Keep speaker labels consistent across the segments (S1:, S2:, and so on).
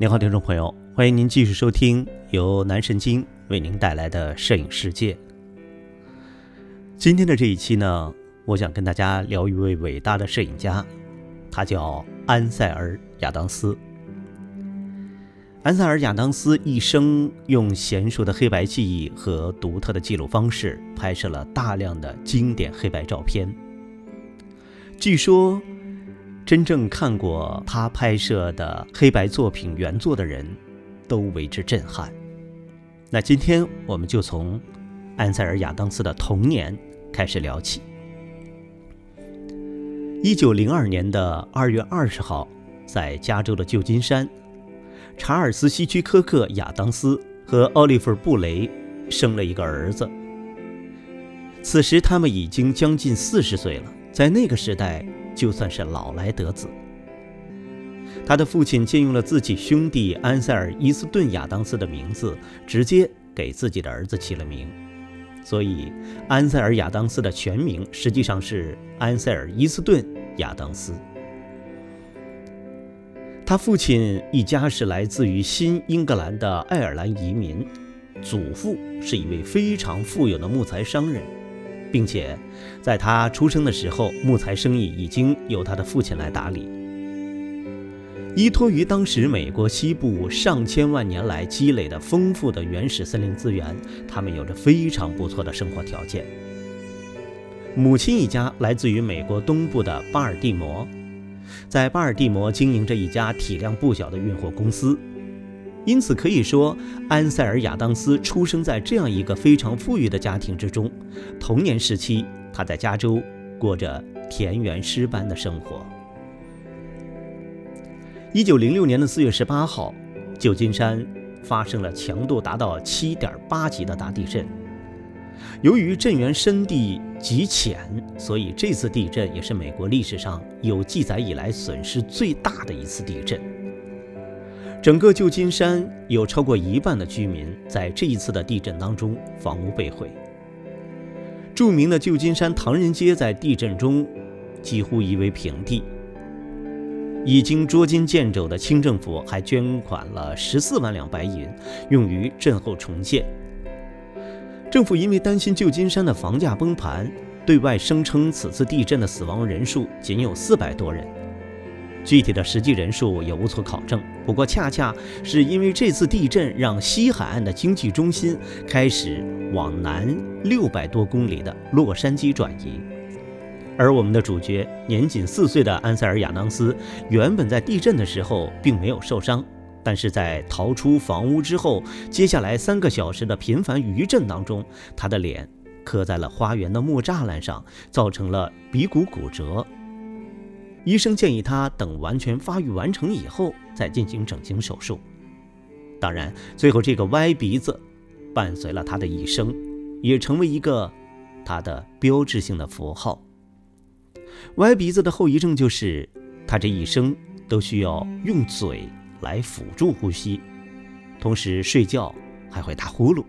S1: 您好，听众朋友，欢迎您继续收听由南神经为您带来的摄影世界。今天的这一期呢，我想跟大家聊一位伟大的摄影家，他叫安塞尔·亚当斯。安塞尔·亚当斯一生用娴熟的黑白技艺和独特的记录方式，拍摄了大量的经典黑白照片。据说。真正看过他拍摄的黑白作品原作的人，都为之震撼。那今天我们就从安塞尔·亚当斯的童年开始聊起。一九零二年的二月二十号，在加州的旧金山，查尔斯·希区柯克·亚当斯和奥利弗·布雷生了一个儿子。此时他们已经将近四十岁了，在那个时代。就算是老来得子，他的父亲借用了自己兄弟安塞尔·伊斯顿·亚当斯的名字，直接给自己的儿子起了名，所以安塞尔·亚当斯的全名实际上是安塞尔·伊斯顿·亚当斯。他父亲一家是来自于新英格兰的爱尔兰移民，祖父是一位非常富有的木材商人。并且，在他出生的时候，木材生意已经由他的父亲来打理。依托于当时美国西部上千万年来积累的丰富的原始森林资源，他们有着非常不错的生活条件。母亲一家来自于美国东部的巴尔的摩，在巴尔的摩经营着一家体量不小的运货公司。因此可以说，安塞尔·亚当斯出生在这样一个非常富裕的家庭之中。童年时期，他在加州过着田园诗般的生活。一九零六年的四月十八号，旧金山发生了强度达到七点八级的大地震。由于震源深地极浅，所以这次地震也是美国历史上有记载以来损失最大的一次地震。整个旧金山有超过一半的居民在这一次的地震当中房屋被毁。著名的旧金山唐人街在地震中几乎夷为平地。已经捉襟见肘的清政府还捐款了十四万两白银，用于震后重建。政府因为担心旧金山的房价崩盘，对外声称此次地震的死亡人数仅有四百多人。具体的实际人数也无从考证。不过，恰恰是因为这次地震，让西海岸的经济中心开始往南六百多公里的洛杉矶转移。而我们的主角年仅四岁的安塞尔·亚当斯，原本在地震的时候并没有受伤，但是在逃出房屋之后，接下来三个小时的频繁余震当中，他的脸磕在了花园的木栅栏上，造成了鼻骨骨折。医生建议他等完全发育完成以后再进行整形手术。当然，最后这个歪鼻子伴随了他的一生，也成为一个他的标志性的符号。歪鼻子的后遗症就是他这一生都需要用嘴来辅助呼吸，同时睡觉还会打呼噜。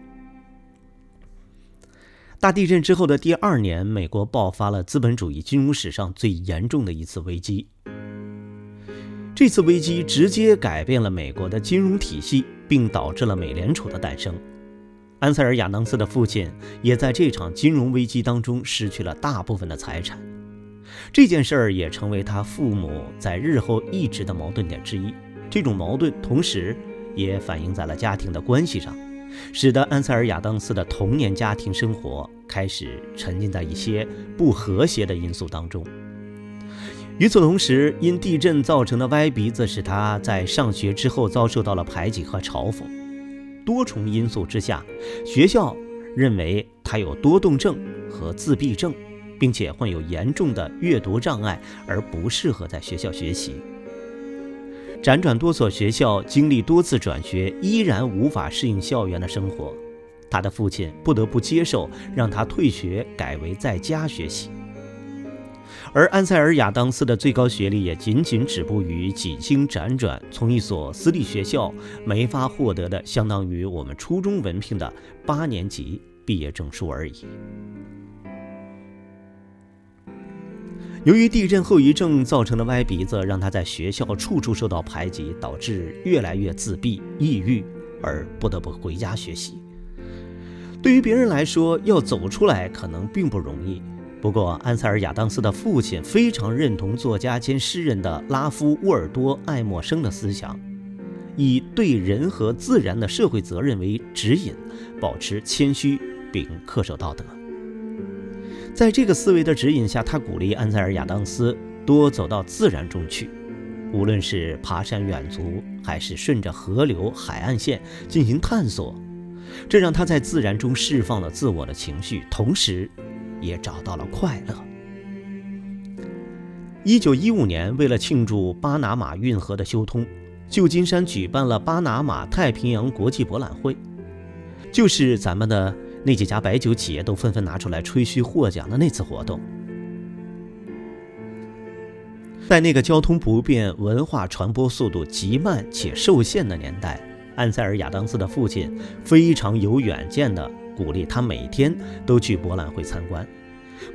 S1: 大地震之后的第二年，美国爆发了资本主义金融史上最严重的一次危机。这次危机直接改变了美国的金融体系，并导致了美联储的诞生。安塞尔·亚当斯的父亲也在这场金融危机当中失去了大部分的财产。这件事儿也成为他父母在日后一直的矛盾点之一。这种矛盾同时也反映在了家庭的关系上。使得安塞尔·亚当斯的童年家庭生活开始沉浸在一些不和谐的因素当中。与此同时，因地震造成的歪鼻子使他在上学之后遭受到了排挤和嘲讽。多重因素之下，学校认为他有多动症和自闭症，并且患有严重的阅读障碍，而不适合在学校学习。辗转多所学校，经历多次转学，依然无法适应校园的生活。他的父亲不得不接受，让他退学，改为在家学习。而安塞尔·亚当斯的最高学历也仅仅止步于几经辗转，从一所私立学校没法获得的相当于我们初中文凭的八年级毕业证书而已。由于地震后遗症造成的歪鼻子，让他在学校处处受到排挤，导致越来越自闭、抑郁，而不得不回家学习。对于别人来说，要走出来可能并不容易。不过，安塞尔·亚当斯的父亲非常认同作家兼诗人的拉夫·沃尔多·爱默生的思想，以对人和自然的社会责任为指引，保持谦虚并恪守道德。在这个思维的指引下，他鼓励安塞尔·亚当斯多走到自然中去，无论是爬山远足，还是顺着河流、海岸线进行探索，这让他在自然中释放了自我的情绪，同时也找到了快乐。一九一五年，为了庆祝巴拿马运河的修通，旧金山举办了巴拿马太平洋国际博览会，就是咱们的。那几家白酒企业都纷纷拿出来吹嘘获奖的那次活动，在那个交通不便、文化传播速度极慢且受限的年代，安塞尔·亚当斯的父亲非常有远见地鼓励他每天都去博览会参观，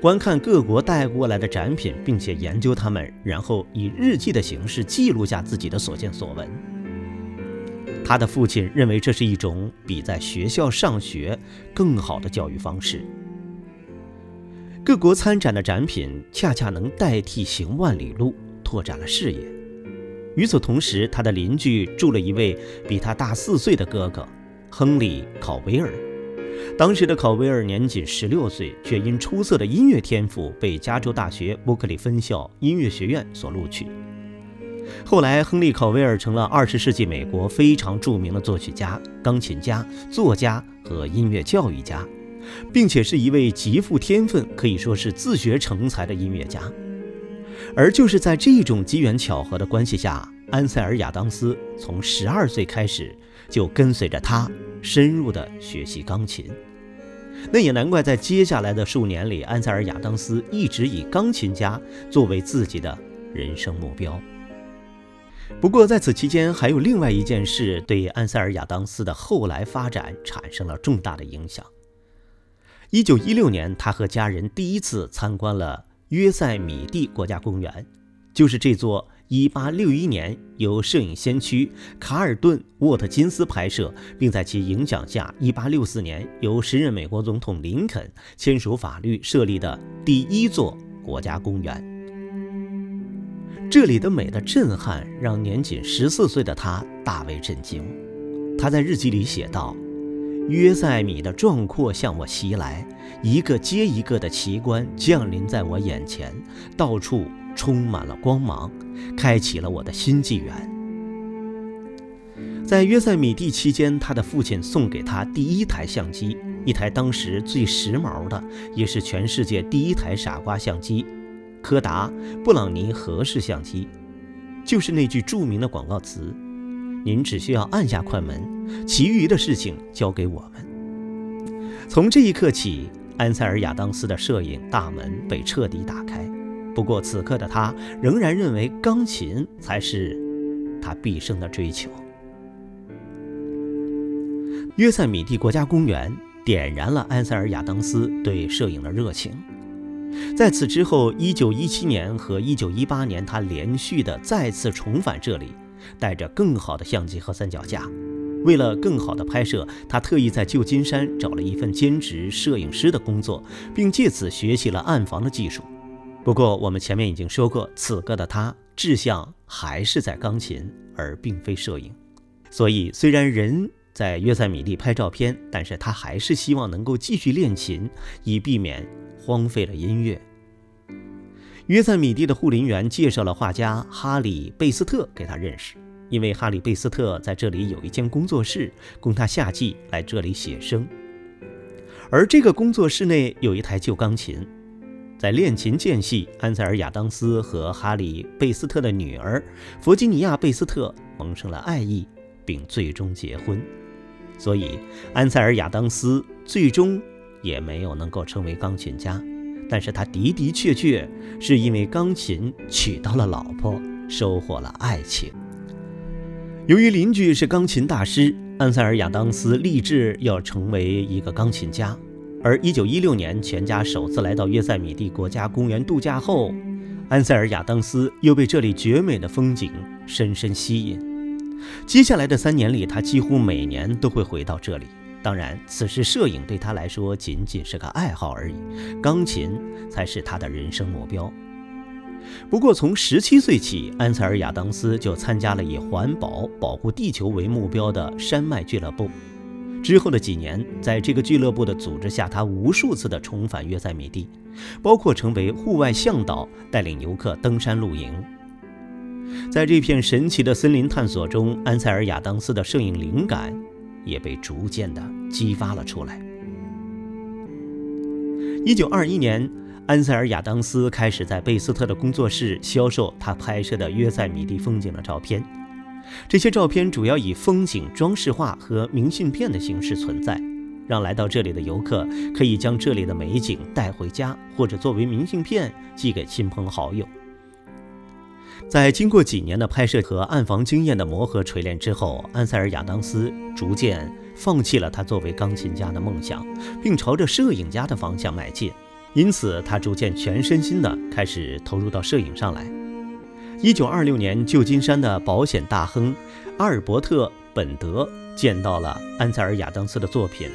S1: 观看各国带过来的展品，并且研究它们，然后以日记的形式记录下自己的所见所闻。他的父亲认为这是一种比在学校上学更好的教育方式。各国参展的展品恰恰能代替行万里路，拓展了视野。与此同时，他的邻居住了一位比他大四岁的哥哥，亨利·考维尔。当时的考维尔年仅十六岁，却因出色的音乐天赋被加州大学伯克利分校音乐学院所录取。后来，亨利·考维尔成了二十世纪美国非常著名的作曲家、钢琴家、作家和音乐教育家，并且是一位极富天分、可以说是自学成才的音乐家。而就是在这种机缘巧合的关系下，安塞尔·亚当斯从十二岁开始就跟随着他深入地学习钢琴。那也难怪，在接下来的数年里，安塞尔·亚当斯一直以钢琴家作为自己的人生目标。不过，在此期间，还有另外一件事对安塞尔·亚当斯的后来发展产生了重大的影响。一九一六年，他和家人第一次参观了约塞米蒂国家公园，就是这座一八六一年由摄影先驱卡尔顿·沃特金斯拍摄，并在其影响下，一八六四年由时任美国总统林肯签署法律设立的第一座国家公园。这里的美的震撼让年仅十四岁的他大为震惊。他在日记里写道：“约塞米的壮阔向我袭来，一个接一个的奇观降临在我眼前，到处充满了光芒，开启了我的新纪元。”在约塞米蒂期间，他的父亲送给他第一台相机，一台当时最时髦的，也是全世界第一台傻瓜相机。柯达布朗尼合适相机，就是那句著名的广告词：“您只需要按下快门，其余的事情交给我们。”从这一刻起，安塞尔·亚当斯的摄影大门被彻底打开。不过，此刻的他仍然认为钢琴才是他毕生的追求。约塞米蒂国家公园点燃了安塞尔·亚当斯对摄影的热情。在此之后，1917年和1918年，他连续的再次重返这里，带着更好的相机和三脚架。为了更好的拍摄，他特意在旧金山找了一份兼职摄影师的工作，并借此学习了暗房的技术。不过，我们前面已经说过，此刻的他志向还是在钢琴，而并非摄影。所以，虽然人在约塞米蒂拍照片，但是他还是希望能够继续练琴，以避免。荒废了音乐。约塞米蒂的护林员介绍了画家哈里·贝斯特给他认识，因为哈里·贝斯特在这里有一间工作室，供他夏季来这里写生。而这个工作室内有一台旧钢琴。在练琴间隙，安塞尔·亚当斯和哈里·贝斯特的女儿弗吉尼亚·贝斯特萌生了爱意，并最终结婚。所以，安塞尔·亚当斯最终。也没有能够成为钢琴家，但是他的的确确是因为钢琴娶到了老婆，收获了爱情。由于邻居是钢琴大师，安塞尔·亚当斯立志要成为一个钢琴家。而1916年全家首次来到约塞米蒂国家公园度假后，安塞尔·亚当斯又被这里绝美的风景深深吸引。接下来的三年里，他几乎每年都会回到这里。当然，此时摄影对他来说仅仅是个爱好而已，钢琴才是他的人生目标。不过，从十七岁起，安塞尔·亚当斯就参加了以环保、保护地球为目标的山脉俱乐部。之后的几年，在这个俱乐部的组织下，他无数次的重返约塞米蒂，包括成为户外向导，带领游客登山露营。在这片神奇的森林探索中，安塞尔·亚当斯的摄影灵感也被逐渐的激发了出来。一九二一年。安塞尔·亚当斯开始在贝斯特的工作室销售他拍摄的约塞米蒂风景的照片。这些照片主要以风景装饰画和明信片的形式存在，让来到这里的游客可以将这里的美景带回家，或者作为明信片寄给亲朋好友。在经过几年的拍摄和暗房经验的磨合锤炼之后，安塞尔·亚当斯逐渐放弃了他作为钢琴家的梦想，并朝着摄影家的方向迈进。因此，他逐渐全身心地开始投入到摄影上来。一九二六年，旧金山的保险大亨阿尔伯特·本德见到了安塞尔·亚当斯的作品。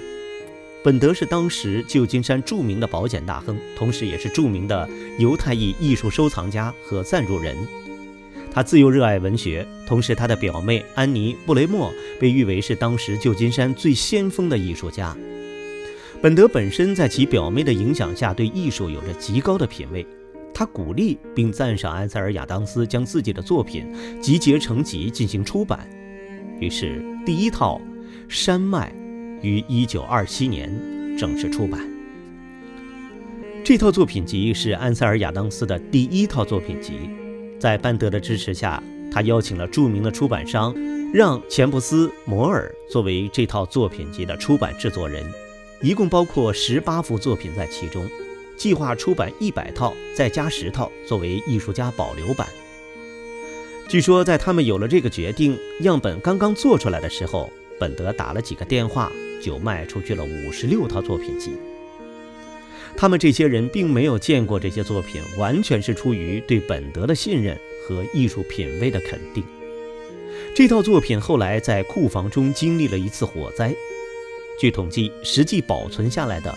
S1: 本德是当时旧金山著名的保险大亨，同时也是著名的犹太裔艺术收藏家和赞助人。他自幼热爱文学，同时他的表妹安妮·布雷默被誉为是当时旧金山最先锋的艺术家。本德本身在其表妹的影响下，对艺术有着极高的品味。他鼓励并赞赏安塞尔·亚当斯将自己的作品集结成集进行出版。于是，第一套《山脉》于1927年正式出版。这套作品集是安塞尔·亚当斯的第一套作品集。在班德的支持下，他邀请了著名的出版商让·钱布斯·摩尔作为这套作品集的出版制作人。一共包括十八幅作品在其中，计划出版一百套，再加十套作为艺术家保留版。据说，在他们有了这个决定，样本刚刚做出来的时候，本德打了几个电话，就卖出去了五十六套作品集。他们这些人并没有见过这些作品，完全是出于对本德的信任和艺术品味的肯定。这套作品后来在库房中经历了一次火灾。据统计，实际保存下来的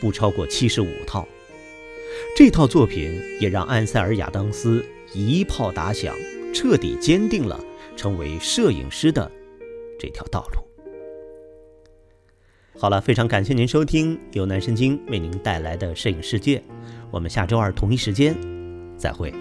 S1: 不超过七十五套。这套作品也让安塞尔·亚当斯一炮打响，彻底坚定了成为摄影师的这条道路。好了，非常感谢您收听由南神经为您带来的摄影世界，我们下周二同一时间再会。